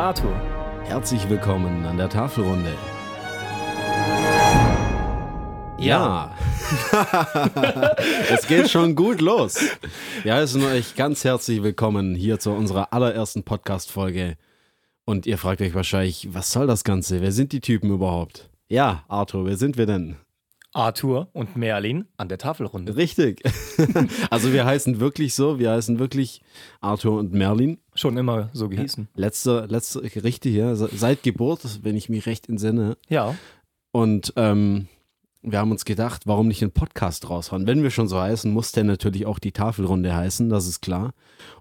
Arthur. Herzlich willkommen an der Tafelrunde. Ja. es geht schon gut los. Wir heißen euch ganz herzlich willkommen hier zu unserer allerersten Podcast-Folge. Und ihr fragt euch wahrscheinlich, was soll das Ganze? Wer sind die Typen überhaupt? Ja, Arthur, wer sind wir denn? Arthur und Merlin an der Tafelrunde. Richtig. also wir heißen wirklich so, wir heißen wirklich Arthur und Merlin. Schon immer so gehießen. Letzte, letzte, richtig, ja, seit Geburt, wenn ich mich recht entsinne. Ja. Und ähm, wir haben uns gedacht, warum nicht einen Podcast raushauen? Wenn wir schon so heißen, muss der natürlich auch die Tafelrunde heißen, das ist klar.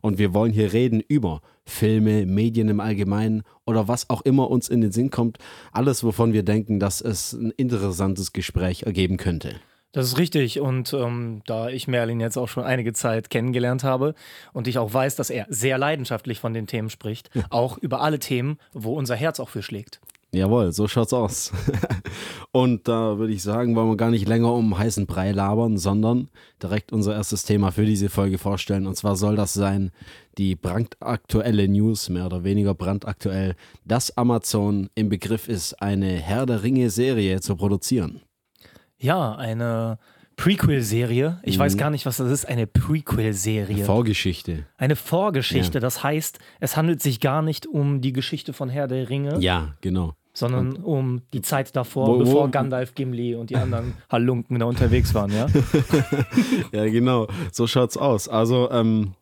Und wir wollen hier reden über Filme, Medien im Allgemeinen oder was auch immer uns in den Sinn kommt. Alles, wovon wir denken, dass es ein interessantes Gespräch ergeben könnte. Das ist richtig. Und ähm, da ich Merlin jetzt auch schon einige Zeit kennengelernt habe und ich auch weiß, dass er sehr leidenschaftlich von den Themen spricht, auch über alle Themen, wo unser Herz auch für schlägt. Jawohl, so schaut's aus. und da würde ich sagen, wollen wir gar nicht länger um heißen Brei labern, sondern direkt unser erstes Thema für diese Folge vorstellen. Und zwar soll das sein die brandaktuelle News, mehr oder weniger brandaktuell, dass Amazon im Begriff ist, eine Herr der Ringe-Serie zu produzieren. Ja, eine Prequel-Serie. Ich mhm. weiß gar nicht, was das ist. Eine Prequel-Serie. Vorgeschichte. Eine Vorgeschichte. Ja. Das heißt, es handelt sich gar nicht um die Geschichte von Herr der Ringe. Ja, genau sondern und um die Zeit davor, wo, bevor Gandalf, Gimli und die anderen Halunken da unterwegs waren, ja? ja, genau, so schaut's aus. Also, ähm,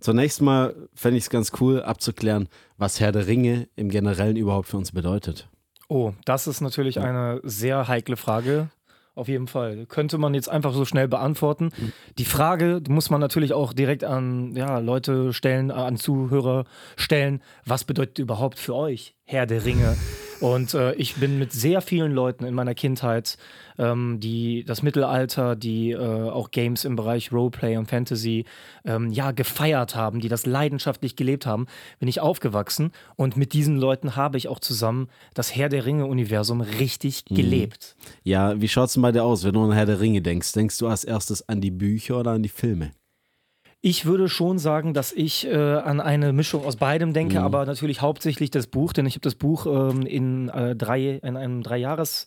zunächst mal fände ich es ganz cool abzuklären, was Herr der Ringe im Generellen überhaupt für uns bedeutet. Oh, das ist natürlich eine sehr heikle Frage. Auf jeden Fall. Könnte man jetzt einfach so schnell beantworten. Die Frage muss man natürlich auch direkt an ja, Leute stellen, an Zuhörer stellen. Was bedeutet überhaupt für euch Herr der Ringe? Und äh, ich bin mit sehr vielen Leuten in meiner Kindheit, ähm, die das Mittelalter, die äh, auch Games im Bereich Roleplay und Fantasy ähm, ja gefeiert haben, die das leidenschaftlich gelebt haben, bin ich aufgewachsen und mit diesen Leuten habe ich auch zusammen das Herr der Ringe-Universum richtig mhm. gelebt. Ja, wie schaut es denn bei dir aus, wenn du an Herr der Ringe denkst? Denkst du als erstes an die Bücher oder an die Filme? Ich würde schon sagen, dass ich äh, an eine Mischung aus beidem denke, mhm. aber natürlich hauptsächlich das Buch, denn ich habe das Buch ähm, in, äh, drei, in einem Dreijahres-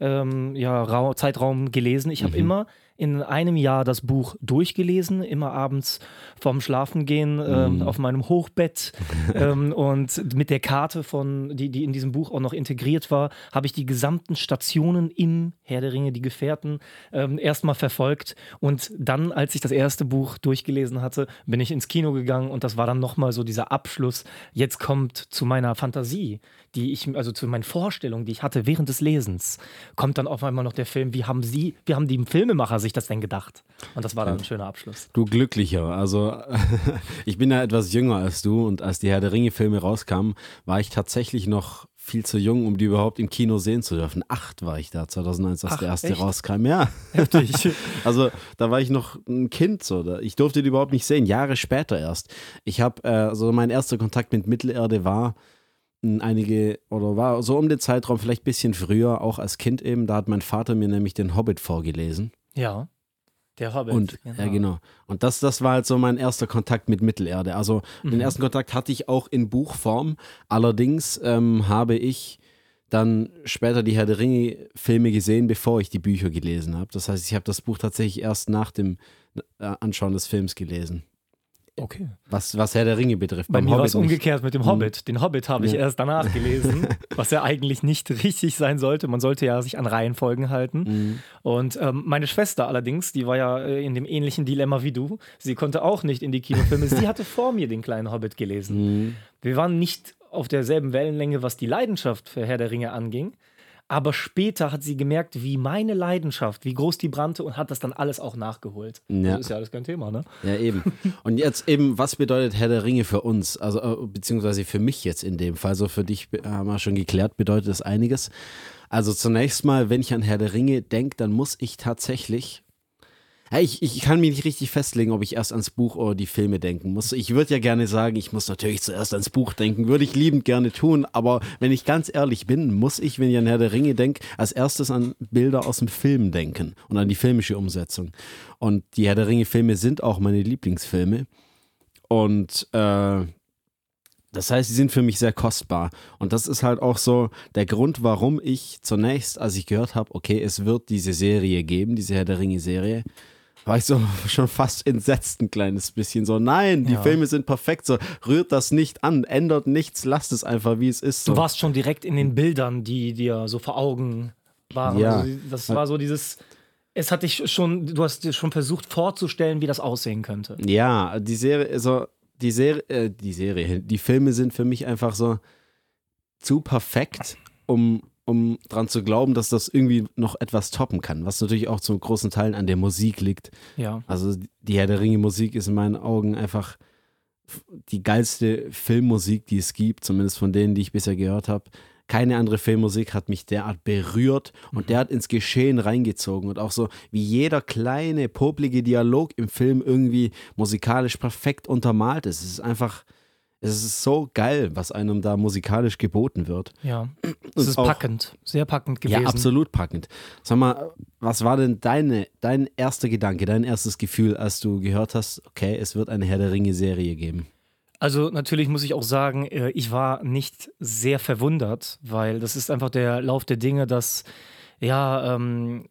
ähm, ja, Zeitraum gelesen. Ich habe mhm. immer in einem Jahr das Buch durchgelesen, immer abends vorm Schlafengehen ähm, mm. auf meinem Hochbett ähm, und mit der Karte von, die, die in diesem Buch auch noch integriert war, habe ich die gesamten Stationen im Herr der Ringe, die Gefährten, ähm, erstmal verfolgt und dann, als ich das erste Buch durchgelesen hatte, bin ich ins Kino gegangen und das war dann nochmal so dieser Abschluss. Jetzt kommt zu meiner Fantasie, die ich, also zu meinen Vorstellungen, die ich hatte während des Lesens, kommt dann auf einmal noch der Film, wie haben sie, wie haben die Filmemacher sich das denn gedacht? Und das war dann ein schöner Abschluss. Du glücklicher. Also ich bin ja etwas jünger als du und als die Herr der Ringe-Filme rauskamen, war ich tatsächlich noch viel zu jung, um die überhaupt im Kino sehen zu dürfen. Acht war ich da, 2001, als Ach, der erste echt? rauskam. Ja. Heftig. also da war ich noch ein Kind. So. Ich durfte die überhaupt nicht sehen, Jahre später erst. Ich habe, äh, also mein erster Kontakt mit Mittelerde war einige, oder war so um den Zeitraum vielleicht ein bisschen früher, auch als Kind eben, da hat mein Vater mir nämlich den Hobbit vorgelesen. Ja. Der Hobbit. Und, genau. Ja, genau. Und das, das war halt so mein erster Kontakt mit Mittelerde. Also mhm. den ersten Kontakt hatte ich auch in Buchform. Allerdings ähm, habe ich dann später die Herr der Ringe-Filme gesehen, bevor ich die Bücher gelesen habe. Das heißt, ich habe das Buch tatsächlich erst nach dem äh, Anschauen des Films gelesen. Okay. Was, was Herr der Ringe betrifft. Bei mir war es umgekehrt mit dem Hobbit. Mhm. Den Hobbit habe ich ja. erst danach gelesen, was ja eigentlich nicht richtig sein sollte. Man sollte ja sich an Reihenfolgen halten. Mhm. Und ähm, meine Schwester allerdings, die war ja äh, in dem ähnlichen Dilemma wie du. Sie konnte auch nicht in die Kinofilme. Sie hatte vor mir den kleinen Hobbit gelesen. Mhm. Wir waren nicht auf derselben Wellenlänge, was die Leidenschaft für Herr der Ringe anging. Aber später hat sie gemerkt, wie meine Leidenschaft, wie groß die brannte und hat das dann alles auch nachgeholt. Ja. Das ist ja alles kein Thema, ne? Ja, eben. Und jetzt eben, was bedeutet Herr der Ringe für uns? Also, äh, beziehungsweise für mich jetzt in dem Fall. So für dich haben wir schon geklärt, bedeutet das einiges. Also zunächst mal, wenn ich an Herr der Ringe denke, dann muss ich tatsächlich ich, ich kann mich nicht richtig festlegen, ob ich erst ans Buch oder die Filme denken muss. Ich würde ja gerne sagen, ich muss natürlich zuerst ans Buch denken, würde ich liebend gerne tun, aber wenn ich ganz ehrlich bin, muss ich, wenn ich an Herr der Ringe denke, als erstes an Bilder aus dem Film denken und an die filmische Umsetzung. Und die Herr der Ringe Filme sind auch meine Lieblingsfilme. Und äh, Das heißt, sie sind für mich sehr kostbar. Und das ist halt auch so der Grund, warum ich zunächst, als ich gehört habe, okay, es wird diese Serie geben, diese Herr der Ringe-Serie, war ich so schon fast entsetzt ein kleines bisschen. So, nein, die Ja. Filme sind perfekt. So, rührt das nicht an, ändert nichts, lasst es einfach, wie es ist. So. Du warst schon direkt in den Bildern, die dir so vor Augen waren. Ja. Also das war so dieses. Es hat dich schon, du hast dir schon versucht vorzustellen, wie das aussehen könnte. Ja, die Serie, also die Serie, äh, die Serie, die Filme sind für mich einfach so zu perfekt, um, um dran zu glauben, dass das irgendwie noch etwas toppen kann. Was natürlich auch zum großen Teil an der Musik liegt. Ja. Also die Herr der Ringe Musik ist in meinen Augen einfach die geilste Filmmusik, die es gibt, zumindest von denen, die ich bisher gehört habe. Keine andere Filmmusik hat mich derart berührt und derart ins Geschehen reingezogen und auch so, wie jeder kleine, poplige Dialog im Film irgendwie musikalisch perfekt untermalt ist. Es ist einfach, es ist so geil, was einem da musikalisch geboten wird. Ja. Es ist auch- packend, sehr packend gewesen. Ja, absolut packend. Sag mal, was war denn deine, dein erster Gedanke, dein erstes Gefühl, als du gehört hast, okay, es wird eine Herr der Ringe-Serie geben? Also natürlich muss ich auch sagen, äh, ich war nicht sehr verwundert, weil das ist einfach der Lauf der Dinge, dass ja ähm,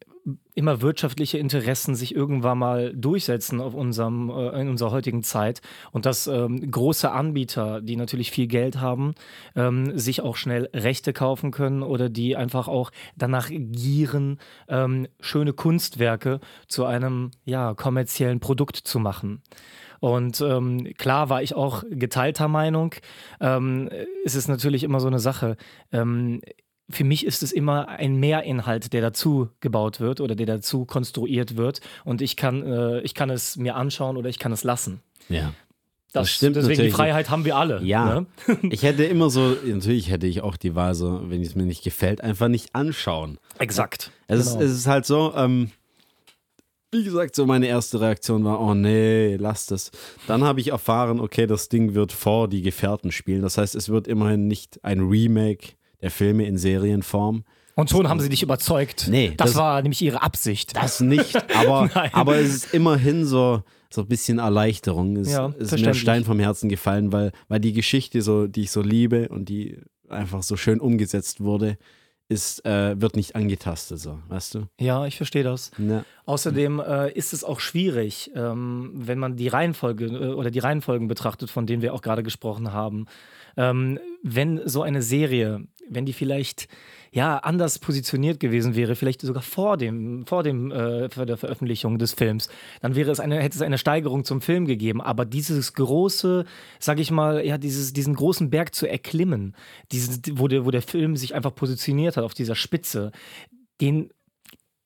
immer wirtschaftliche Interessen sich irgendwann mal durchsetzen auf unserem, äh, in unserer heutigen Zeit und dass ähm, große Anbieter, die natürlich viel Geld haben, ähm, sich auch schnell Rechte kaufen können oder die einfach auch danach gieren, ähm, schöne Kunstwerke zu einem ja, kommerziellen Produkt zu machen. Und ähm, klar war ich auch geteilter Meinung. Ähm, es ist natürlich immer so eine Sache. Ähm, für mich ist es immer ein Mehrinhalt, der dazu gebaut wird oder der dazu konstruiert wird. Und ich kann, äh, ich kann es mir anschauen oder ich kann es lassen. Ja. Das, Das stimmt Deswegen die natürlich. Freiheit haben wir alle. Ja. Ne? Ich hätte immer so, natürlich hätte ich auch die Wahl, so, wenn es mir nicht gefällt, einfach nicht anschauen. Exakt. Es, Genau. ist, es ist halt so, ähm, wie gesagt, so meine erste Reaktion war, oh nee, lass das. Dann habe ich erfahren, okay, das Ding wird vor die Gefährten spielen. Das heißt, es wird immerhin nicht ein Remake der Filme in Serienform. Und schon haben sie dich überzeugt. Nee, das, das- war nämlich ihre Absicht. Das nicht, aber, aber es ist immerhin so, so ein bisschen Erleichterung. Es Ja, ist mir ein. Stein vom Herzen gefallen, weil, weil die Geschichte, so, die ich so liebe und die einfach so schön umgesetzt wurde, ist, äh, wird nicht angetastet, so, weißt du? Ja, ich verstehe das. Ja. Außerdem äh, ist es auch schwierig, ähm, wenn man die Reihenfolge äh, oder die Reihenfolgen betrachtet, von denen wir auch gerade gesprochen haben. Ähm, wenn so eine Serie, wenn die vielleicht ja anders positioniert gewesen wäre, vielleicht sogar vor dem, vor dem äh, vor der Veröffentlichung des Films, dann wäre es eine, hätte es eine Steigerung zum Film gegeben. Aber dieses große, sag ich mal, ja, dieses, diesen großen Berg zu erklimmen, dieses, wo, der, wo der Film sich einfach positioniert hat auf dieser Spitze, den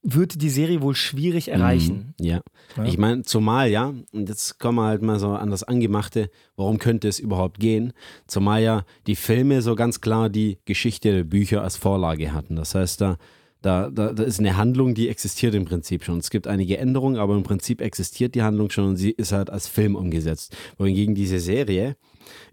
wird die Serie wohl schwierig erreichen. Mhm, Ja. Ja. Ich meine, zumal ja, und jetzt kommen wir halt mal so an das Angemachte, warum könnte es überhaupt gehen? Zumal ja die Filme so ganz klar die Geschichte der Bücher als Vorlage hatten. Das heißt, da, da, da, da ist eine Handlung, die existiert im Prinzip schon. Es gibt einige Änderungen, aber im Prinzip existiert die Handlung schon und sie ist halt als Film umgesetzt. Wohingegen diese Serie,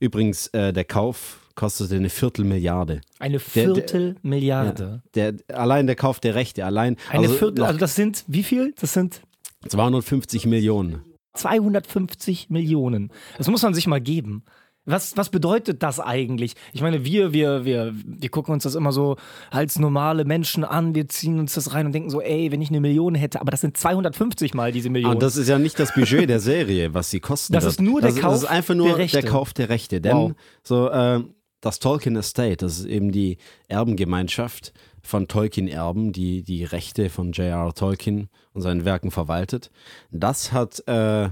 übrigens, äh, der Kauf kostete eine Viertelmilliarde. Eine Der- der- Viertelmilliarde. Der, allein der Kauf der Rechte, allein Eine also Viertel, also das sind wie viel? Das sind 250 Millionen. 250 Millionen. Das muss man sich mal geben. Was, was bedeutet das eigentlich? Ich meine, wir, wir, wir, wir gucken uns das immer so als normale Menschen an, wir ziehen uns das rein und denken so, ey, wenn ich eine Million hätte, aber das sind 250 mal diese Ah, Million. Und das ist ja nicht das Budget der Serie, was sie kosten. Das wird. ist nur der das, Kauf Das ist einfach nur der der Kauf der Rechte. Denn Wow. so äh, das Tolkien Estate, das ist eben die Erbengemeinschaft von Tolkien-Erben, die die Rechte von J.R.R. Tolkien und seinen Werken verwaltet. Das hat äh,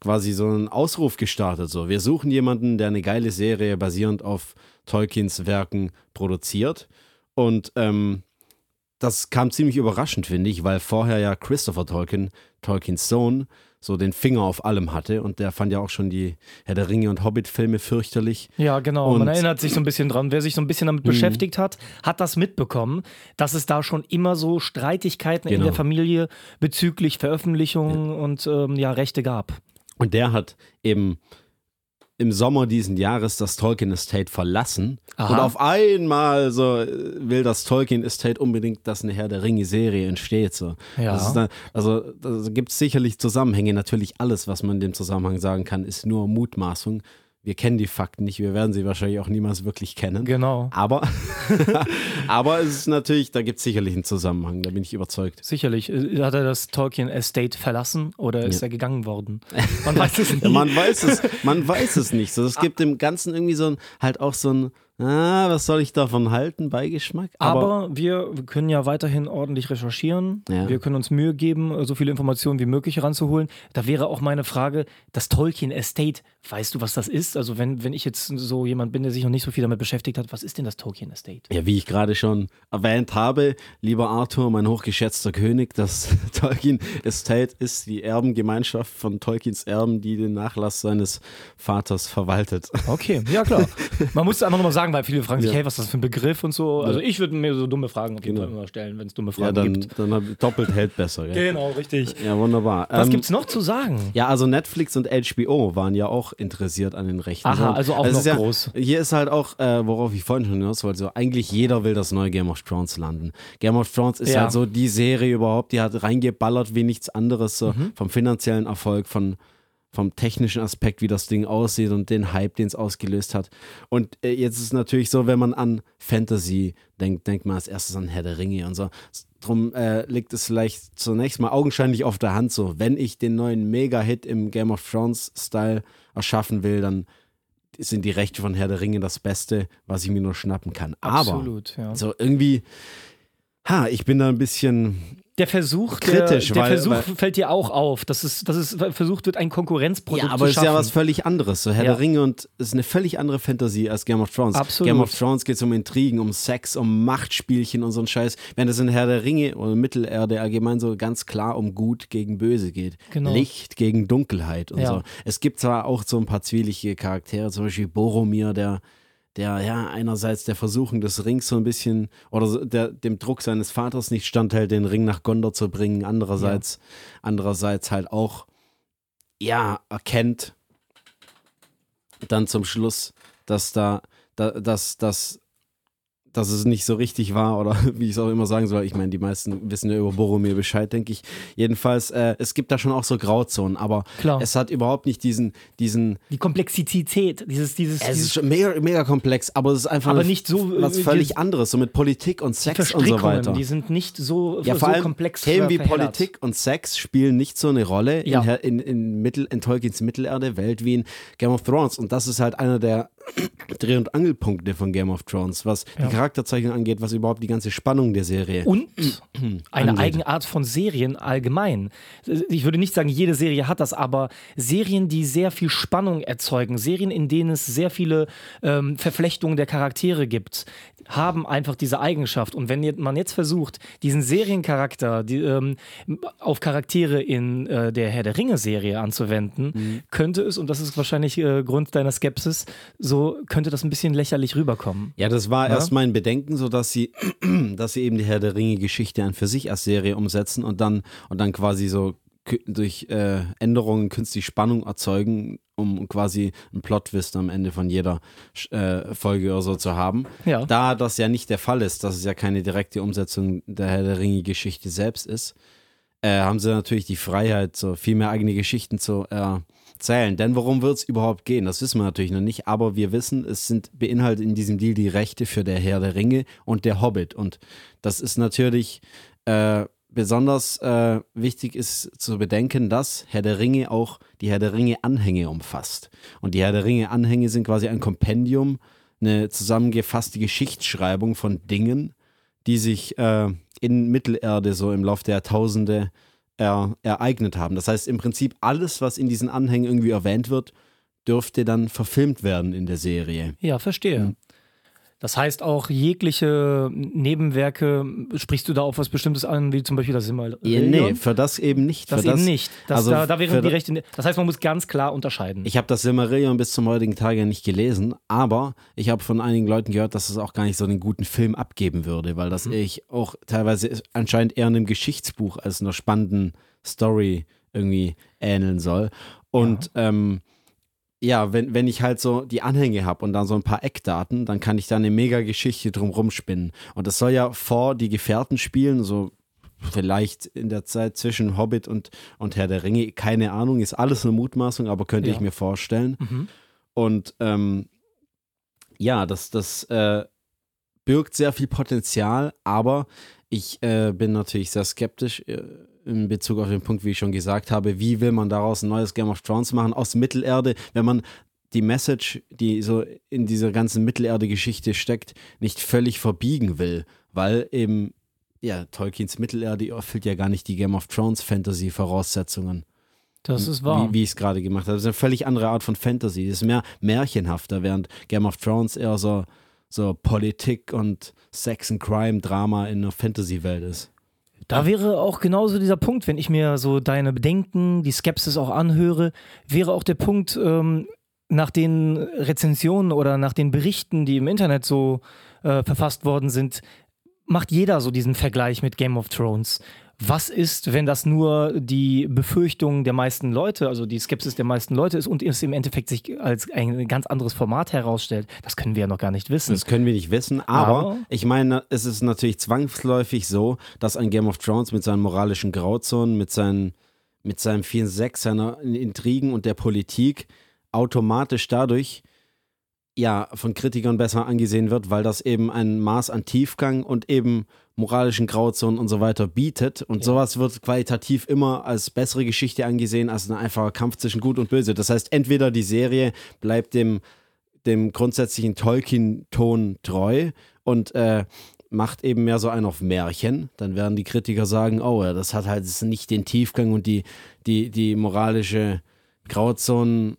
quasi so einen Ausruf gestartet. So, wir suchen jemanden, der eine geile Serie basierend auf Tolkiens Werken produziert. Und ähm, das kam ziemlich überraschend, finde ich, weil vorher ja Christopher Tolkien, Tolkiens Sohn, so den Finger auf allem hatte und der fand ja auch schon die Herr der Ringe und Hobbit-Filme fürchterlich. Ja, genau. Und-. Man erinnert sich so ein bisschen dran. Wer sich so ein bisschen damit beschäftigt hat, hat das mitbekommen, dass es da schon immer so Streitigkeiten in Genau. der Familie bezüglich Veröffentlichungen und ähm, ja, Rechte gab. Und der hat eben im Sommer diesen Jahres das Tolkien Estate verlassen Aha. und auf einmal so äh, will das Tolkien Estate unbedingt, dass eine Herr der Ringe Serie entsteht. So. Ja. Dann, also da gibt es sicherlich Zusammenhänge. Natürlich alles, was man in dem Zusammenhang sagen kann, ist nur Mutmaßung. Wir kennen die Fakten nicht, wir werden sie wahrscheinlich auch niemals wirklich kennen. Genau. Aber, aber es ist natürlich, da gibt es sicherlich einen Zusammenhang, da bin ich überzeugt. Sicherlich. Äh, hat er das Tolkien Estate verlassen oder ist ja. er gegangen worden? Man weiß es nicht. man weiß es, man weiß es nicht. So, es gibt im Ganzen irgendwie so ein, halt auch so ein, ah, was soll ich davon halten, Beigeschmack? Aber, Aber wir können ja weiterhin ordentlich recherchieren. Ja. Wir können uns Mühe geben, so viele Informationen wie möglich heranzuholen. Da wäre auch meine Frage, das Tolkien Estate, weißt du, was das ist? Also wenn, wenn ich jetzt so jemand bin, der sich noch nicht so viel damit beschäftigt hat, was ist denn das Tolkien Estate? Ja, wie ich gerade schon erwähnt habe, lieber Arthur, mein hochgeschätzter König, das Tolkien Estate ist die Erbengemeinschaft von Tolkiens Erben, die den Nachlass seines Vaters verwaltet. Okay, ja klar. Man muss einfach nochmal sagen, weil viele fragen sich, ja. hey, was ist das für ein Begriff und so. Also ich würde mir so dumme Fragen auf jeden genau. Fall immer stellen, wenn es dumme Fragen ja, dann, gibt. Dann doppelt hält besser. Ja. Genau, richtig. Ja, wunderbar. Was ähm, gibt es noch zu sagen? Ja, also Netflix und HBO waren ja auch interessiert an den Rechten. Aha, also auch also noch groß. Hier ist halt auch, äh, worauf ich vorhin schon hinaus wollte, so, eigentlich jeder will das neue Game of Thrones landen. Game of Thrones ist halt so die Serie überhaupt, die hat reingeballert wie nichts anderes, so mhm. vom finanziellen Erfolg, von vom technischen Aspekt, wie das Ding aussieht und den Hype, den es ausgelöst hat. Und äh, jetzt ist es natürlich so, wenn man an Fantasy denkt, denkt man als erstes an Herr der Ringe und so. Drum äh, liegt es vielleicht zunächst mal augenscheinlich auf der Hand so, wenn ich den neuen Mega-Hit im Game of Thrones-Style erschaffen will, dann sind die Rechte von Herr der Ringe das Beste, was ich mir nur schnappen kann. Absolut, Aber ja. so irgendwie, ha, ich bin da ein bisschen der Versuch, Kritisch, der, der weil, Versuch weil, fällt dir auch auf, dass es, dass es versucht wird, ein Konkurrenzprodukt ja, aber es ist ja was völlig anderes. So Herr ja. der Ringe und es ist eine völlig andere Fantasie als Game of Thrones. Absolut. Game of Thrones geht es um Intrigen, um Sex, um Machtspielchen und so ein Scheiß. Während es in Herr der Ringe oder Mittelerde allgemein so ganz klar um Gut gegen Böse geht. Genau. Licht gegen Dunkelheit und ja. so. Es gibt zwar auch so ein paar zwielichtige Charaktere, zum Beispiel Boromir, der der ja einerseits der Versuchung des Rings so ein bisschen oder der, dem Druck seines Vaters nicht standhält, den Ring nach Gondor zu bringen, andererseits, ja. andererseits halt auch ja erkennt dann zum Schluss, dass da, da dass, dass dass es nicht so richtig war oder wie ich es auch immer sagen soll. Ich meine, die meisten wissen ja über Boromir Bescheid, denke ich. Jedenfalls, äh, es gibt da schon auch so Grauzonen, aber Klar. es hat überhaupt nicht diesen, diesen. Die Komplexität, dieses, dieses. Es ist schon mega, mega komplex, aber es ist einfach aber nicht so, was äh, völlig anderes, so mit Politik und Sex und so weiter. Die sind nicht so, ja, vor so allem komplex. Themen wie Politik und Sex spielen nicht so eine Rolle ja. in, in, in, Mittel, in Tolkiens Mittelerde-Welt wie in Game of Thrones. Und das ist halt einer der Dreh- und Angelpunkte von Game of Thrones, was ja. die Charakterzeichnung angeht, was überhaupt die ganze Spannung der Serie und eine angeht. Eigenart von Serien allgemein. Ich würde nicht sagen, jede Serie hat das, aber Serien, die sehr viel Spannung erzeugen, Serien, in denen es sehr viele ähm, Verflechtungen der Charaktere gibt, haben einfach diese Eigenschaft. Und wenn man jetzt versucht, diesen Seriencharakter die, ähm, auf Charaktere in äh, der Herr der Ringe-Serie anzuwenden, mhm. könnte es, und das ist wahrscheinlich äh, Grund deiner Skepsis, so könnte das ein bisschen lächerlich rüberkommen. Ja, das war ja? erst mein Bedenken, so dass sie, dass sie eben die Herr der Ringe-Geschichte an für sich als Serie umsetzen und dann, und dann quasi so durch äh, Änderungen künstlich Spannung erzeugen, um quasi einen Plot-Twist am Ende von jeder äh, Folge oder so zu haben. Ja. Da das ja nicht der Fall ist, dass es ja keine direkte Umsetzung der Herr der Ringe-Geschichte selbst ist, äh, haben sie natürlich die Freiheit, so viel mehr eigene Geschichten zu erzählen. Denn worum wird es überhaupt gehen? Das wissen wir natürlich noch nicht, aber wir wissen, es sind beinhaltet in diesem Deal die Rechte für der Herr der Ringe und der Hobbit. Und das ist natürlich äh, besonders äh, wichtig ist zu bedenken, dass Herr der Ringe auch die Herr der Ringe Anhänge umfasst. Und die Herr der Ringe Anhänge sind quasi ein Kompendium, eine zusammengefasste Geschichtsschreibung von Dingen, die sich äh, in Mittelerde so im Laufe der Jahrtausende er, ereignet haben. Das heißt im Prinzip alles, was in diesen Anhängen irgendwie erwähnt wird, dürfte dann verfilmt werden in der Serie. Ja, verstehe. Das heißt auch jegliche Nebenwerke, sprichst du da auf was Bestimmtes an, wie zum Beispiel das Silmarillion? Ja, nee, für das eben nicht. Das, für das eben nicht. Das, also da, da wären die Rechte. Das heißt, man muss ganz klar unterscheiden. Ich habe das Silmarillion bis zum heutigen Tage nicht gelesen, aber ich habe von einigen Leuten gehört, dass es auch gar nicht so einen guten Film abgeben würde, weil das mhm. ich auch teilweise anscheinend eher einem Geschichtsbuch als einer spannenden Story irgendwie ähneln soll. Und ja. ähm, ja, wenn, wenn ich halt so die Anhänge habe und dann so ein paar Eckdaten, dann kann ich da eine mega Geschichte drumrum spinnen. Und das soll ja vor die Gefährten spielen, so vielleicht in der Zeit zwischen Hobbit und, und Herr der Ringe. Keine Ahnung, ist alles eine Mutmaßung, aber könnte ja. ich mir vorstellen. Mhm. Und ähm, ja, das, das äh, birgt sehr viel Potenzial, aber ich äh, bin natürlich sehr skeptisch äh, in Bezug auf den Punkt, wie ich schon gesagt habe, wie will man daraus ein neues Game of Thrones machen aus Mittelerde, wenn man die Message, die so in dieser ganzen Mittelerde-Geschichte steckt, nicht völlig verbiegen will, weil eben, ja, Tolkiens Mittelerde erfüllt ja gar nicht die Game of Thrones Fantasy-Voraussetzungen. Das ist wahr. Wie, wie ich es gerade gemacht habe. Das ist eine völlig andere Art von Fantasy. Das ist mehr märchenhafter, während Game of Thrones eher so, so Politik und Sex and Crime Drama in einer Fantasy-Welt ist. Da wäre auch genauso dieser Punkt, wenn ich mir so deine Bedenken, die Skepsis auch anhöre, wäre auch der Punkt, ähm, nach den Rezensionen oder nach den Berichten, die im Internet so äh, verfasst worden sind, macht jeder so diesen Vergleich mit Game of Thrones. Was ist, wenn das nur die Befürchtung der meisten Leute, also die Skepsis der meisten Leute ist und es im Endeffekt sich als ein ganz anderes Format herausstellt? Das können wir ja noch gar nicht wissen. Das können wir nicht wissen, aber, aber ich meine, es ist natürlich zwangsläufig so, dass ein Game of Thrones mit seinen moralischen Grauzonen, mit seinen, mit seinem 4-6, seiner Intrigen und der Politik automatisch dadurch ja von Kritikern besser angesehen wird, weil das eben ein Maß an Tiefgang und eben moralischen Grauzonen und so weiter bietet. Und ja. sowas wird qualitativ immer als bessere Geschichte angesehen als ein einfacher Kampf zwischen Gut und Böse. Das heißt, entweder die Serie bleibt dem, dem grundsätzlichen Tolkien-Ton treu und äh, macht eben mehr so einen auf Märchen, dann werden die Kritiker sagen, oh, das hat halt nicht den Tiefgang und die, die, die moralische Grauzonen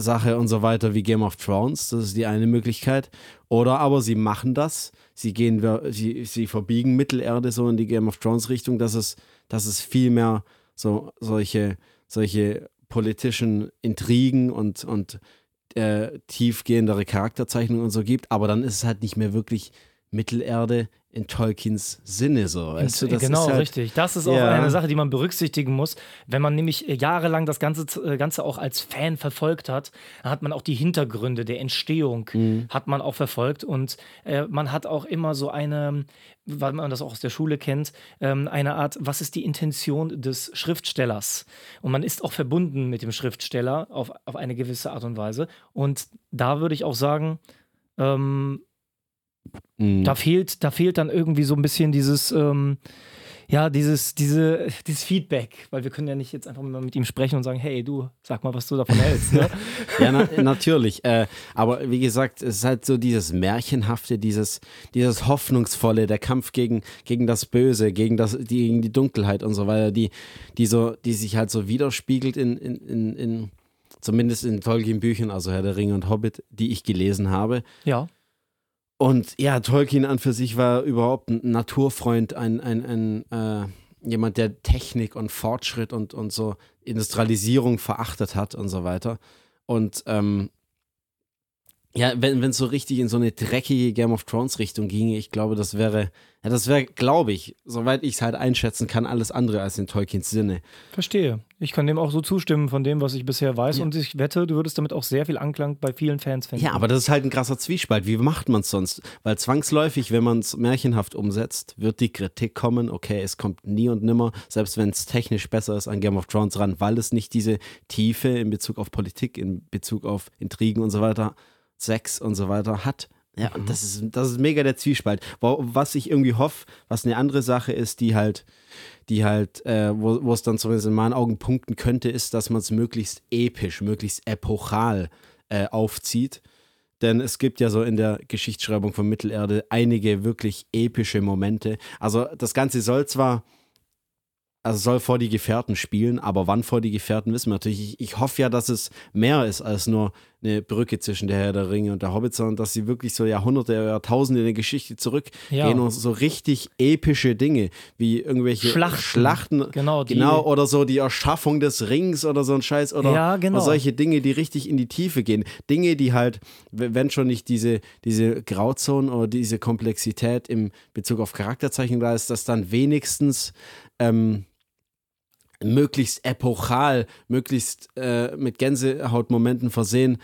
Sache und so weiter wie Game of Thrones. Das ist die eine Möglichkeit. Oder aber sie machen das, sie gehen, sie, sie verbiegen Mittelerde so in die Game of Thrones Richtung, dass es, dass es viel mehr so solche, solche politischen Intrigen und, und äh, tiefgehendere Charakterzeichnungen und so gibt. Aber dann ist es halt nicht mehr wirklich Mittelerde in Tolkiens Sinne so. Weißt du, das genau, halt, richtig. Das ist auch ja. eine Sache, die man berücksichtigen muss. Wenn man nämlich jahrelang das Ganze, äh, Ganze auch als Fan verfolgt hat, dann hat man auch die Hintergründe der Entstehung mhm. hat man auch verfolgt und äh, man hat auch immer so eine, weil man das auch aus der Schule kennt, ähm, eine Art, was ist die Intention des Schriftstellers? Und man ist auch verbunden mit dem Schriftsteller auf, auf eine gewisse Art und Weise. Und da würde ich auch sagen, ähm, Mhm. Da fehlt, da fehlt dann irgendwie so ein bisschen dieses, ähm, ja, dieses, diese, dieses Feedback, weil wir können ja nicht jetzt einfach mal mit ihm sprechen und sagen, hey, du, sag mal, was du davon hältst. Ne? ja, na, natürlich. Äh, aber wie gesagt, es ist halt so dieses Märchenhafte, dieses, dieses Hoffnungsvolle, der Kampf gegen, gegen das Böse, gegen, das, die, gegen die Dunkelheit und so weiter, die, die, so, die sich halt so widerspiegelt in, in, in, in zumindest in Tolkien-Büchern, also Herr der Ringe und Hobbit, die ich gelesen habe. Ja. Und ja, Tolkien an für sich war überhaupt ein Naturfreund, ein, ein, ein äh, jemand, der Technik und Fortschritt und, und so Industrialisierung verachtet hat und so weiter. Und ähm, ja, wenn es so richtig in so eine dreckige Game of Thrones Richtung ginge, ich glaube, das wäre, ja, das wäre, glaube ich, soweit ich es halt einschätzen kann, alles andere als in Tolkiens Sinne. Verstehe. Ich kann dem auch so zustimmen von dem, was ich bisher weiß. Ja. Und ich wette, du würdest damit auch sehr viel Anklang bei vielen Fans finden. Ja, aber das ist halt ein krasser Zwiespalt. Wie macht man es sonst? Weil zwangsläufig, wenn man es märchenhaft umsetzt, wird die Kritik kommen, okay, es kommt nie und nimmer, selbst wenn es technisch besser ist, an Game of Thrones ran, weil es nicht diese Tiefe in Bezug auf Politik, in Bezug auf Intrigen und so weiter Sex und so weiter hat. Ja, und mhm. das ist, das ist mega der Zwiespalt. Was ich irgendwie hoffe, was eine andere Sache ist, die halt, die halt, äh, wo, wo es dann zumindest in meinen Augen punkten könnte, ist, dass man es möglichst episch, möglichst epochal äh, aufzieht. Denn es gibt ja so in der Geschichtsschreibung von Mittelerde einige wirklich epische Momente. Also das Ganze soll zwar also soll vor die Gefährten spielen, aber wann vor die Gefährten wissen wir natürlich. Ich, ich, hoffe ja, dass es mehr ist als nur eine Brücke zwischen der Herr der Ringe und der Hobbit, sondern dass sie wirklich so Jahrhunderte, Jahrtausende in der Geschichte zurückgehen ja. und so richtig epische Dinge wie irgendwelche Schlachten, Schlachten genau, genau, oder so die Erschaffung des Rings oder so ein Scheiß oder, ja, genau. oder solche Dinge, die richtig in die Tiefe gehen. Dinge, die halt, wenn schon nicht diese, diese Grauzonen oder diese Komplexität im Bezug auf Charakterzeichnung da ist, dass dann wenigstens ähm, möglichst epochal, möglichst äh, mit Gänsehautmomenten versehen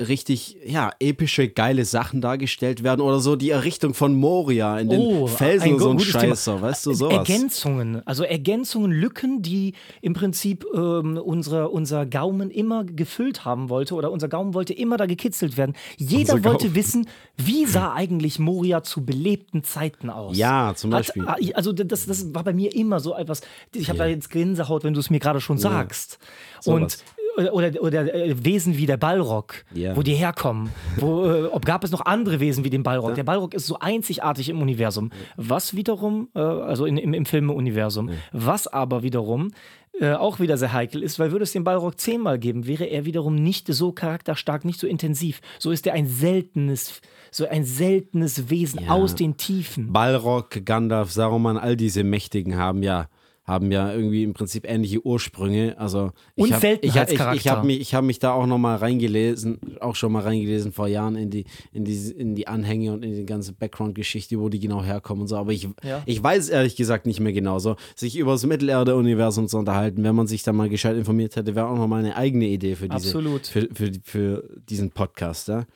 richtig, ja, epische, geile Sachen dargestellt werden oder so die Errichtung von Moria in den Oh, Felsen und so ein gutes Thema. Scheißer, weißt du, sowas. Ergänzungen, also Ergänzungen, Lücken, die im Prinzip ähm, unsere, unser Gaumen immer gefüllt haben wollte oder unser Gaumen wollte immer da gekitzelt werden. Jeder wollte wissen, wie sah eigentlich Moria zu belebten Zeiten aus? Ja, zum Hat- Beispiel. also das, das war bei mir immer so etwas, ich habe da jetzt Gänsehaut, wenn du es mir gerade schon sagst. Und Sowas. Oder, oder äh, Wesen wie der Ballrock, Ja. wo die herkommen. Wo, äh, ob gab es noch andere Wesen wie den Ballrock? Der Ballrock ist so einzigartig im Universum. Was wiederum, äh, also in, im, im Filmuniversum, was aber wiederum äh, auch wieder sehr heikel ist, weil würde es den Ballrock zehnmal geben, wäre er wiederum nicht so charakterstark, nicht so intensiv. So ist er ein seltenes, so ein seltenes Wesen Ja. aus den Tiefen. Balrog, Gandalf, Saruman, all diese Mächtigen haben ja haben ja irgendwie im Prinzip ähnliche Ursprünge. Also ich Und hab- ich, hab- ich, ich habe mich, ich hab mich da auch noch mal reingelesen, auch schon mal reingelesen vor Jahren in die, in die, in die Anhänge und in die ganze Background-Geschichte, wo die genau herkommen und so. Aber ich, Ja. ich weiß ehrlich gesagt nicht mehr genau. So, sich über das Mittelerde-Universum zu unterhalten, wenn man sich da mal gescheit informiert hätte, wäre auch noch mal eine eigene Idee für, diese, Absolut. für, für, für diesen Podcast. Ja?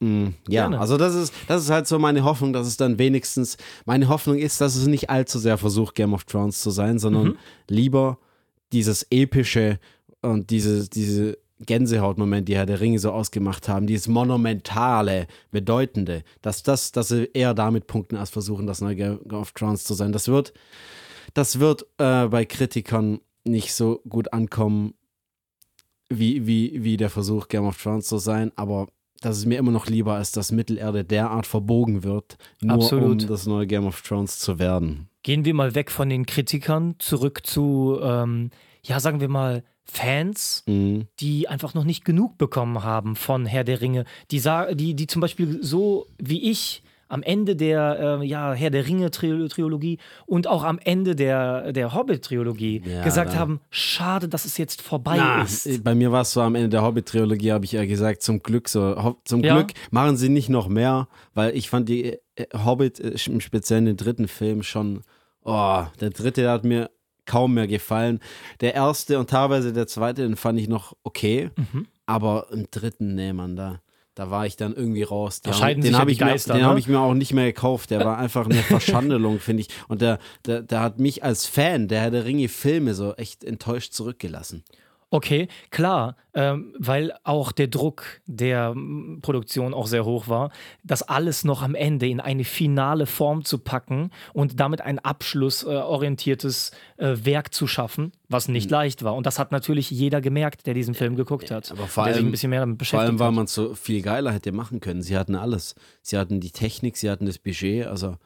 Mm, Ja, Gerne. also das ist, das ist halt so meine Hoffnung, dass es dann wenigstens, meine Hoffnung ist, dass es nicht allzu sehr versucht, Game of Thrones zu sein, sondern Mhm. lieber dieses epische und diese, diese Gänsehautmoment, die Herr der Ringe so ausgemacht haben, dieses monumentale, bedeutende, dass das, dass sie eher damit punkten, als versuchen, das neue Game of Thrones zu sein. Das wird, das wird äh, bei Kritikern nicht so gut ankommen, wie, wie, wie der Versuch, Game of Thrones zu sein, aber das ist mir immer noch lieber, als dass Mittelerde derart verbogen wird, nur Absolut. um das neue Game of Thrones zu werden. Gehen wir mal weg von den Kritikern zurück zu, ähm, ja, sagen wir mal, Fans, Mhm. die einfach noch nicht genug bekommen haben von Herr der Ringe. Die, die, die zum Beispiel so wie ich am Ende der äh, ja, Herr der Ringe-Trilogie und auch am Ende der, der Hobbit-Trilogie Ja, gesagt da- haben, schade, dass es jetzt vorbei Na, ist. äh, bei mir war es so am Ende der Hobbit-Trilogie, habe ich ja gesagt, zum Glück so. Zum Ja. Glück machen sie nicht noch mehr, weil ich fand die äh, Hobbit, äh, im speziellen den dritten Film schon, oh, der dritte der hat mir kaum mehr gefallen. Der erste und teilweise der zweite, den fand ich noch okay, Mhm. aber im dritten, nee, man, da. Da war ich dann irgendwie raus. Da Den- den habe ich, mir- Geister, den ne? hab ich mir auch nicht mehr gekauft. Der war einfach eine Verschandelung, finde ich. Und der, der, der hat mich als Fan der Herr der Ringe Filme so echt enttäuscht zurückgelassen. Okay, klar, ähm, weil auch der Druck der mm, Produktion auch sehr hoch war, das alles noch am Ende in eine finale Form zu packen und damit ein abschlussorientiertes äh, Werk zu schaffen, was nicht leicht war. Und das hat natürlich jeder gemerkt, der diesen Film geguckt hat. aber vor und der sich allem- ein bisschen mehr damit Vor beschäftigt allem, weil man es so viel geiler hätte machen können. Sie hatten alles. Sie hatten die Technik, sie hatten das Budget, also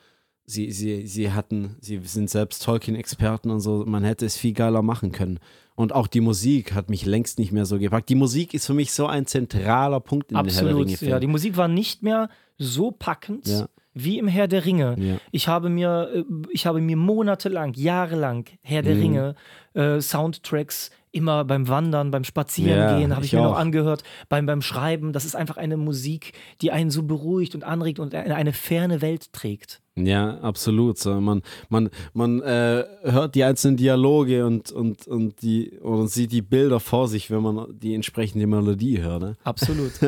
sie, sie, sie hatten, sie sind selbst Tolkien-Experten und so, man hätte es viel geiler machen können. Und auch die Musik hat mich längst nicht mehr so gepackt. Die Musik ist für mich so ein zentraler Punkt in den Herr der Absolut, Ringe-Film. ja. Die Musik war nicht mehr so packend Ja. wie im Herr der Ringe. Ja. Ich habe mir, äh, ich habe mir monatelang, jahrelang Herr Mhm. der Ringe äh, Soundtracks immer beim Wandern, beim Spazierengehen, Ja, habe ich, ich mir noch auch. angehört, beim, beim Schreiben. Das ist einfach eine Musik, die einen so beruhigt und anregt und in eine ferne Welt trägt. Ja, absolut. So, man man, man äh, hört die einzelnen Dialoge und, und, und, die, und sieht die Bilder vor sich, wenn man die entsprechende Melodie hört. Ne? Absolut.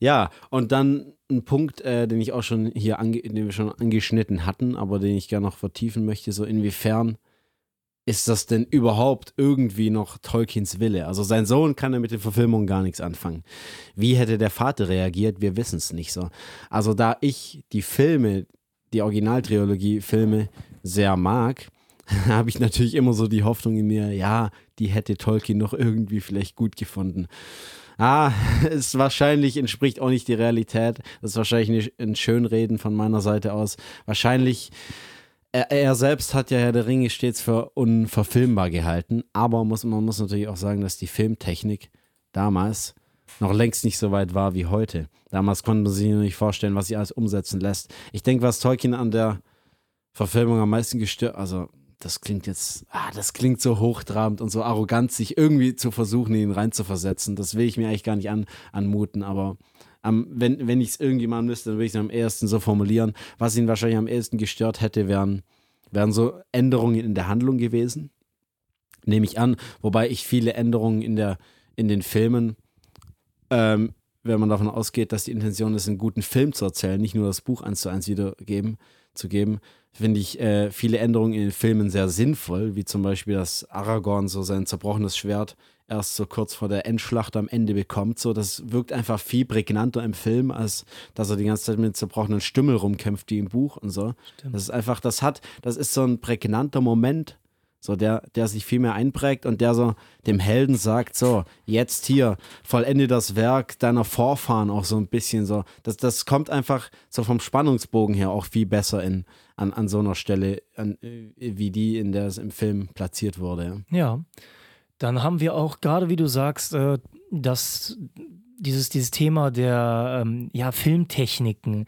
Ja, und dann ein Punkt, äh, den ich auch schon hier, den wir schon angeschnitten hatten, aber den ich gerne noch vertiefen möchte, so inwiefern ist das denn überhaupt irgendwie noch Tolkiens Wille? Also sein Sohn kann ja mit den Verfilmungen gar nichts anfangen. Wie hätte der Vater reagiert? Wir wissen es nicht so. Also da ich die Filme, die Originaltrilogie-Filme sehr mag, habe ich natürlich immer so die Hoffnung in mir, ja, die hätte Tolkien noch irgendwie vielleicht gut gefunden. Ah, es wahrscheinlich entspricht auch nicht die Realität. Das ist wahrscheinlich ein ein Schönreden von meiner Seite aus. Wahrscheinlich, er, er selbst hat ja Herr der Ringe stets für unverfilmbar gehalten, aber muss, man muss natürlich auch sagen, dass die Filmtechnik damals noch längst nicht so weit war wie heute. Damals konnte man sich noch nicht vorstellen, was sich alles umsetzen lässt. Ich denke, was Tolkien an der Verfilmung am meisten gestört, also das klingt jetzt, ah, das klingt so hochtrabend und so arrogant, sich irgendwie zu versuchen, ihn reinzuversetzen. Das will ich mir eigentlich gar nicht an, anmuten, aber am, wenn, wenn ich es irgendwie machen müsste, dann würde ich es am ehesten so formulieren. Was ihn wahrscheinlich am ehesten gestört hätte, wären, wären so Änderungen in der Handlung gewesen. Nehme ich an, wobei ich viele Änderungen in, der, in den Filmen ähm, wenn man davon ausgeht, dass die Intention ist, einen guten Film zu erzählen, nicht nur das Buch eins zu eins wiedergeben, zu geben, finde ich äh, viele Änderungen in den Filmen sehr sinnvoll, wie zum Beispiel, dass Aragorn so sein zerbrochenes Schwert erst so kurz vor der Endschlacht am Ende bekommt. So, das wirkt einfach viel prägnanter im Film, als dass er die ganze Zeit mit zerbrochenen Stümmel rumkämpft, wie im Buch und so. Stimmt. Das ist einfach, das hat, das ist so ein prägnanter Moment, so der, der sich viel mehr einprägt und der so dem Helden sagt, so, jetzt hier, vollende das Werk deiner Vorfahren auch so ein bisschen so. Das, das kommt einfach so vom Spannungsbogen her auch viel besser in, an, an so einer Stelle, an, wie die, in der es im Film platziert wurde. Ja. Dann haben wir auch gerade, wie du sagst, äh, dass dieses, dieses Thema der ähm, ja, Filmtechniken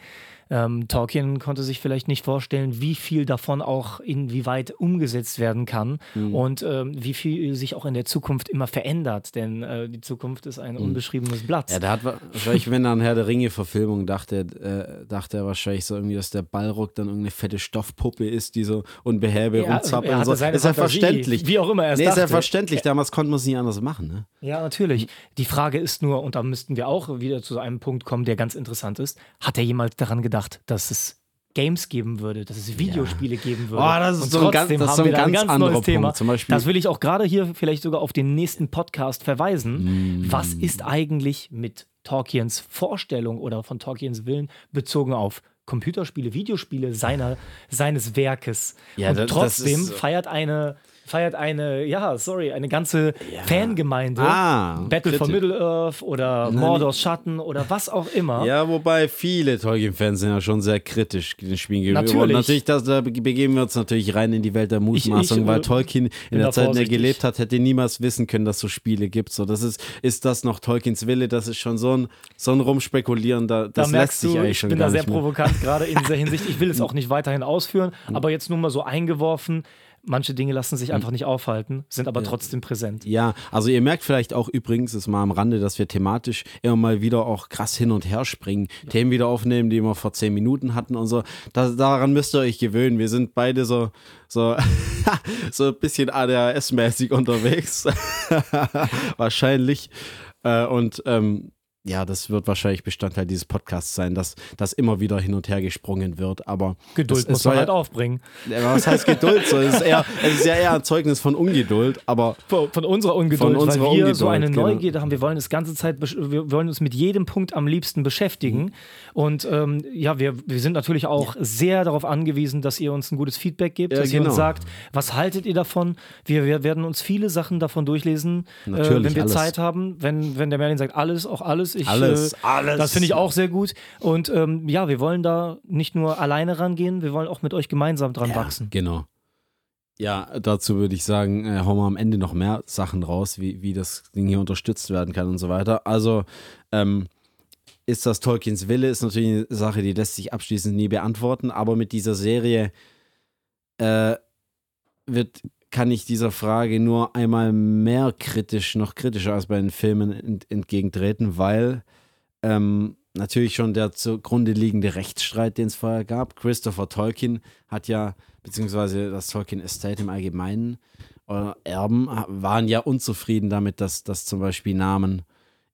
ähm, Tolkien konnte sich vielleicht nicht vorstellen, wie viel davon auch inwieweit umgesetzt werden kann mhm. und ähm, wie viel sich auch in der Zukunft immer verändert, denn äh, die Zukunft ist ein mhm. unbeschriebenes Blatt. Ja, da hat wahrscheinlich, wenn er an Herr der Ringe-Verfilmung dachte, äh, dachte er wahrscheinlich so irgendwie, dass der Balrog dann irgendeine fette Stoffpuppe ist, die so unbehäbe ja, rumzappelt und so. Ist ja verständlich. Wie auch immer er es nee, dachte. ist ja verständlich. Damals konnte man es nicht anders machen. Ne? Ja, natürlich. Die Frage ist nur, und da müssten wir auch wieder zu einem Punkt kommen, der ganz interessant ist, hat er jemals daran gedacht, gedacht, dass es Games geben würde, dass es Videospiele ja. geben würde. Oh, das ist so ein ganz, das ist so ein ganz, ein ganz anderes neues Thema. Zum Beispiel. Das will ich auch gerade hier vielleicht sogar auf den nächsten Podcast verweisen. Mm. Was ist eigentlich mit Tolkiens Vorstellung oder von Tolkiens Willen bezogen auf Computerspiele, Videospiele seiner, seines Werkes? Ja, Und trotzdem ist, feiert eine feiert eine, ja, sorry, eine ganze ja. Fangemeinde. Ah, Battle kritisch. for Middle-earth oder Mordors Schatten oder was auch immer. Ja, wobei viele Tolkien-Fans sind ja schon sehr kritisch den Spielen gegenüber. Natürlich. Und natürlich, das, da begeben wir uns natürlich rein in die Welt der Mutmaßung, weil äh, Tolkien in der Zeit, in der er gelebt hat, hätte niemals wissen können, dass es so Spiele gibt. So, das ist, ist das noch Tolkiens Wille? Das ist schon so ein, so ein Rumspekulieren, da, das da lässt sich du, eigentlich schon Ich bin da sehr provokant gerade in dieser Hinsicht. Ich will es auch nicht weiterhin ausführen, aber jetzt nur mal so eingeworfen manche Dinge lassen sich hm. einfach nicht aufhalten, sind aber trotzdem präsent. Ja, also ihr merkt vielleicht auch übrigens, ist mal am Rande, dass wir thematisch immer mal wieder auch krass hin und her springen, ja. Themen wieder aufnehmen, die wir vor zehn Minuten hatten und so. Das, daran müsst ihr euch gewöhnen. Wir sind beide so, so, so ein bisschen ADHS-mäßig unterwegs. Wahrscheinlich. Äh, und ähm, ja, das wird wahrscheinlich Bestandteil dieses Podcasts sein, dass das immer wieder hin und her gesprungen wird. Aber Geduld muss man halt aufbringen. Ja, was heißt Geduld? So, es, ist eher, es ist ja eher ein Zeugnis von Ungeduld, aber von, von unserer Ungeduld, von unserer weil wir Ungeduld, so eine genau. Neugierde haben. Wir wollen das ganze Zeit, wir wollen uns mit jedem Punkt am liebsten beschäftigen. Mhm. Und ähm, ja, wir, wir sind natürlich auch ja. sehr darauf angewiesen, dass ihr uns ein gutes Feedback gebt, ja, dass genau. ihr uns genau. sagt, was haltet ihr davon? Wir, wir werden uns viele Sachen davon durchlesen, äh, wenn wir alles. Zeit haben. Wenn, wenn der Merlin sagt, alles, auch alles ich, alles, äh, alles. Das finde ich auch sehr gut. Und ähm, ja, wir wollen da nicht nur alleine rangehen, wir wollen auch mit euch gemeinsam dran ja, wachsen. Genau. Ja, dazu würde ich sagen, äh, hauen wir am Ende noch mehr Sachen raus, wie, wie das Ding hier unterstützt werden kann und so weiter. Also, ähm, ist das Tolkiens Wille, ist natürlich eine Sache, die lässt sich abschließend nie beantworten, aber mit dieser Serie äh, wird kann ich dieser Frage nur einmal mehr kritisch, noch kritischer als bei den Filmen ent entgegentreten, weil ähm, natürlich schon der zugrunde liegende Rechtsstreit, den es vorher gab. Christopher Tolkien hat ja, beziehungsweise das Tolkien Estate im Allgemeinen, oder Erben waren ja unzufrieden damit, dass, dass zum Beispiel Namen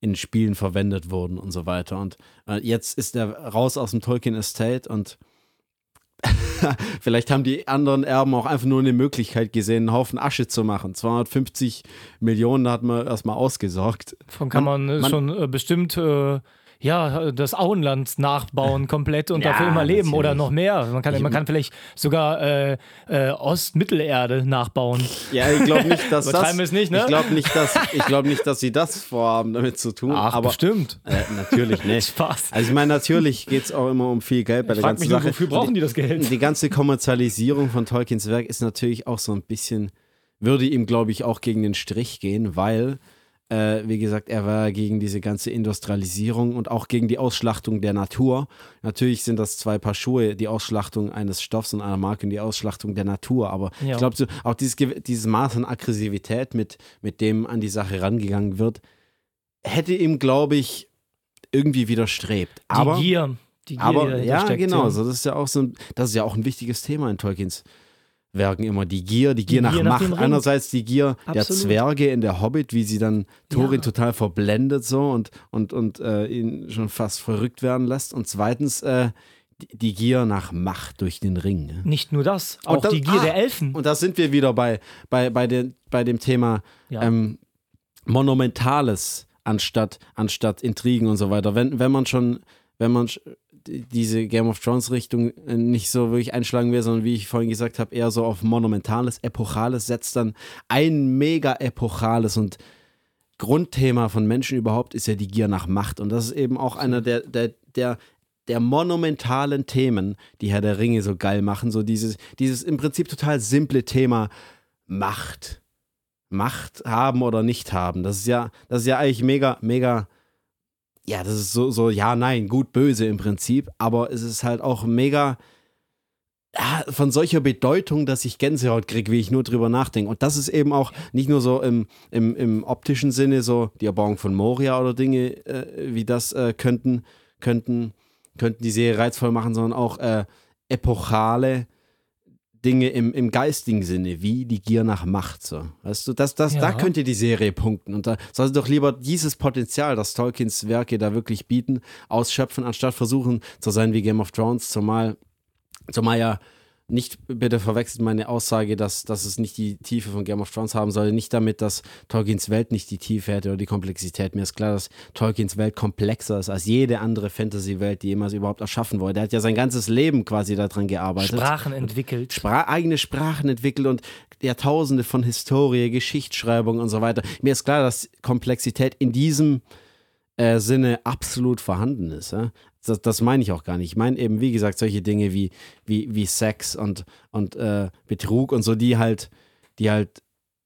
in Spielen verwendet wurden und so weiter. Und äh, jetzt ist er raus aus dem Tolkien Estate und Vielleicht haben die anderen Erben auch einfach nur eine Möglichkeit gesehen, einen Haufen Asche zu machen. 250 Millionen hat man erstmal ausgesorgt. Von kann man, man, man schon äh, bestimmt äh, ja, das Auenland nachbauen komplett und ja, dafür immer leben natürlich. oder noch mehr. Man kann, man kann vielleicht sogar äh, äh, Ostmittelerde nachbauen. Ja, ich glaube nicht, dass das. Es nicht, ne? Ich glaube nicht, dass ich glaube nicht, dass sie das vorhaben, damit zu tun. Ach, aber bestimmt. Äh, natürlich nicht. Spaß. Also ich meine, natürlich geht es auch immer um viel Geld bei ich der ganzen mich Sache. Nur, wofür brauchen die das Geld? Die ganze Kommerzialisierung von Tolkiens Werk ist natürlich auch so ein bisschen würde ihm, glaube ich, auch gegen den Strich gehen, weil äh, wie gesagt, er war gegen diese ganze Industrialisierung und auch gegen die Ausschlachtung der Natur. Natürlich sind das zwei Paar Schuhe, die Ausschlachtung eines Stoffs und einer Marke und die Ausschlachtung der Natur. Aber ja. ich glaube, so, auch dieses, dieses Maß an Aggressivität, mit, mit dem an die Sache rangegangen wird, hätte ihm, glaube ich, irgendwie widerstrebt. Aber, die Gier. Die Gier, aber, die ja, genau. So, das ist ja auch so ein, das ist ja auch ein wichtiges Thema in Tolkiens Werken immer. Die Gier, die Gier, die nach, Gier nach Macht. Einerseits die Gier Absolut. der Zwerge in der Hobbit, wie sie dann Thorin ja. total verblendet so und, und, und äh, ihn schon fast verrückt werden lässt. Und zweitens äh, die, die, Gier nach Macht durch den Ring. Ne? Nicht nur das, auch das, die Gier ah, der Elfen. Und da sind wir wieder bei, bei, bei, den, bei dem Thema ja. ähm, Monumentales anstatt, anstatt Intrigen und so weiter. Wenn, wenn man schon, wenn man diese Game of Thrones Richtung äh, nicht so wirklich einschlagen will, sondern wie ich vorhin gesagt habe, eher so auf monumentales, epochales, setzt dann ein mega epochales und Grundthema von Menschen überhaupt ist ja die Gier nach Macht. Und das ist eben auch einer der, der, der, der monumentalen Themen, die Herr der Ringe so geil machen. So dieses, dieses im Prinzip total simple Thema Macht. Macht haben oder nicht haben. Das ist ja, das ist ja eigentlich mega, mega ja, das ist so, so, ja, nein, gut, böse im Prinzip, aber es ist halt auch mega ja, von solcher Bedeutung, dass ich Gänsehaut kriege, wie ich nur drüber nachdenke. Und das ist eben auch nicht nur so im, im, im optischen Sinne, so die Erbauung von Moria oder Dinge äh, wie das äh, könnten, könnten, könnten die Serie reizvoll machen, sondern auch äh, epochale Dinge im, im geistigen Sinne, wie die Gier nach Macht. So. Weißt du, das, das, ja. da könnte die Serie punkten. Und da soll sie doch lieber dieses Potenzial, das Tolkiens Werke da wirklich bieten, ausschöpfen, anstatt versuchen zu sein wie Game of Thrones, zumal, zumal ja nicht bitte verwechselt meine Aussage, dass, dass es nicht die Tiefe von Game of Thrones haben soll, nicht damit, dass Tolkiens Welt nicht die Tiefe hätte oder die Komplexität. Mir ist klar, dass Tolkiens Welt komplexer ist als jede andere Fantasy-Welt, die jemals überhaupt erschaffen wurde. Er hat ja sein ganzes Leben quasi daran gearbeitet. Sprachen entwickelt. Spra eigene Sprachen entwickelt und Jahrtausende von Historie, Geschichtsschreibung und so weiter. Mir ist klar, dass Komplexität in diesem äh, Sinne absolut vorhanden ist. Ja? Das, das meine ich auch gar nicht. Ich meine eben, wie gesagt, solche Dinge wie, wie, wie Sex und, und äh, Betrug und so, die halt, die halt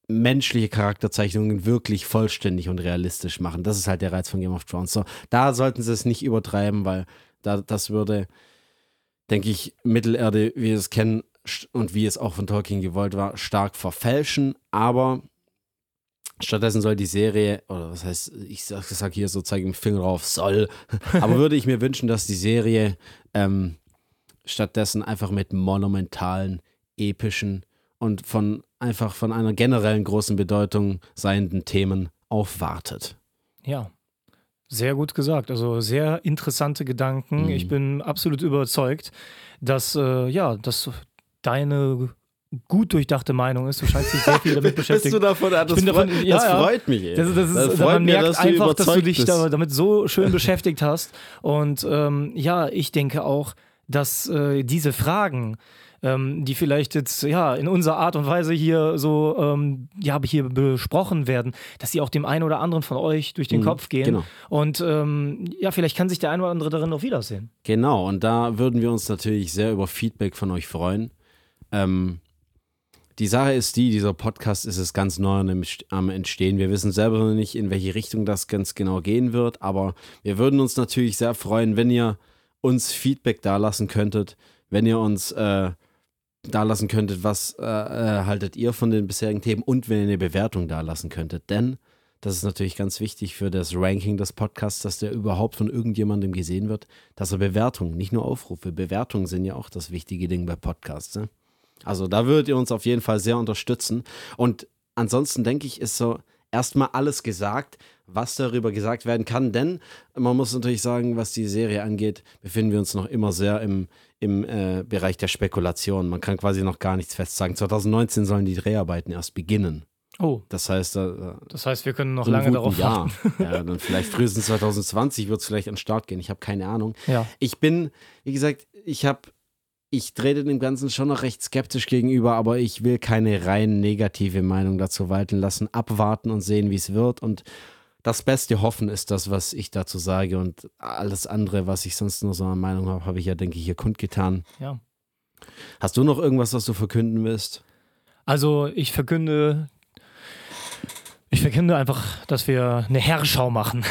menschliche Charakterzeichnungen wirklich vollständig und realistisch machen. Das ist halt der Reiz von Game of Thrones. So, da sollten sie es nicht übertreiben, weil da, das würde, denke ich, Mittelerde, wie wir es kennen und wie es auch von Tolkien gewollt war, stark verfälschen. Aber Stattdessen soll die Serie, oder was heißt, ich sag, sag hier so, zeige im Finger drauf, soll, aber würde ich mir wünschen, dass die Serie ähm, stattdessen einfach mit monumentalen, epischen und von einfach von einer generellen großen Bedeutung seienden Themen aufwartet. Ja, sehr gut gesagt. Also sehr interessante Gedanken. Mhm. Ich bin absolut überzeugt, dass äh, ja, dass deine gut durchdachte Meinung ist. Du scheinst dich sehr viel damit beschäftigt. Bist du davon? Das, freut, davon, ja, das freut mich. Ey. Das, das ist, das freut man merkt dass einfach, dass du dich da, damit so schön beschäftigt hast. Und ähm, ja, ich denke auch, dass äh, diese Fragen, ähm, die vielleicht jetzt ja in unserer Art und Weise hier so ähm, ja hier besprochen werden, dass sie auch dem einen oder anderen von euch durch den mhm, Kopf gehen. Genau. Und ähm, ja, vielleicht kann sich der eine oder andere darin auch wiedersehen. Genau, und da würden wir uns natürlich sehr über Feedback von euch freuen. Ähm, die Sache ist die, dieser Podcast ist es ganz neu am Entstehen. Wir wissen selber noch nicht, in welche Richtung das ganz genau gehen wird, aber wir würden uns natürlich sehr freuen, wenn ihr uns Feedback dalassen könntet, wenn ihr uns äh, dalassen könntet, was äh, äh, haltet ihr von den bisherigen Themen und wenn ihr eine Bewertung dalassen könntet. Denn das ist natürlich ganz wichtig für das Ranking des Podcasts, dass der überhaupt von irgendjemandem gesehen wird, dass er Bewertungen, nicht nur Aufrufe, Bewertungen sind ja auch das wichtige Ding bei Podcasts. Ne? Also da würdet ihr uns auf jeden Fall sehr unterstützen. Und ansonsten denke ich, ist so erstmal alles gesagt, was darüber gesagt werden kann. Denn man muss natürlich sagen, was die Serie angeht, befinden wir uns noch immer sehr im, im äh, Bereich der Spekulation. Man kann quasi noch gar nichts fest sagen. 2019 sollen die Dreharbeiten erst beginnen. Oh. Das heißt, äh, das heißt, wir können noch lange darauf warten. Ja, dann vielleicht frühestens 2020 wird es vielleicht an den Start gehen. Ich habe keine Ahnung. Ja. Ich bin, wie gesagt, ich habe ich trete dem Ganzen schon noch recht skeptisch gegenüber, aber ich will keine rein negative Meinung dazu walten lassen. Abwarten und sehen, wie es wird. Und das beste Hoffen ist das, was ich dazu sage. Und alles andere, was ich sonst nur so eine Meinung habe, habe ich ja, denke ich, hier kundgetan. Ja. Hast du noch irgendwas, was du verkünden willst? Also, ich verkünde ich verkünde einfach, dass wir eine Herrschau machen.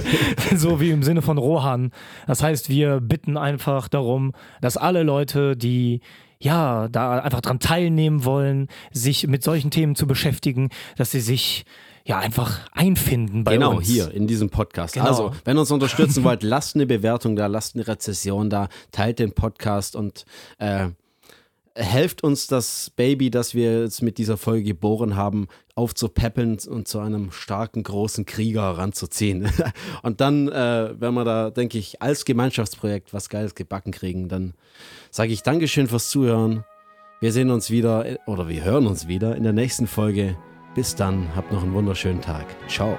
so wie im Sinne von Rohan. Das heißt, wir bitten einfach darum, dass alle Leute, die ja, da einfach dran teilnehmen wollen, sich mit solchen Themen zu beschäftigen, dass sie sich ja einfach einfinden bei genau, uns. Genau, hier in diesem Podcast. Genau. Also, wenn ihr uns unterstützen wollt, lasst eine Bewertung da, lasst eine Rezession da, teilt den Podcast und äh, helft uns das Baby, das wir jetzt mit dieser Folge geboren haben, aufzupäppeln und zu einem starken, großen Krieger heranzuziehen. und dann, äh, wenn wir da, denke ich, als Gemeinschaftsprojekt was Geiles gebacken kriegen, dann sage ich Dankeschön fürs Zuhören. Wir sehen uns wieder oder wir hören uns wieder in der nächsten Folge. Bis dann, habt noch einen wunderschönen Tag. Ciao.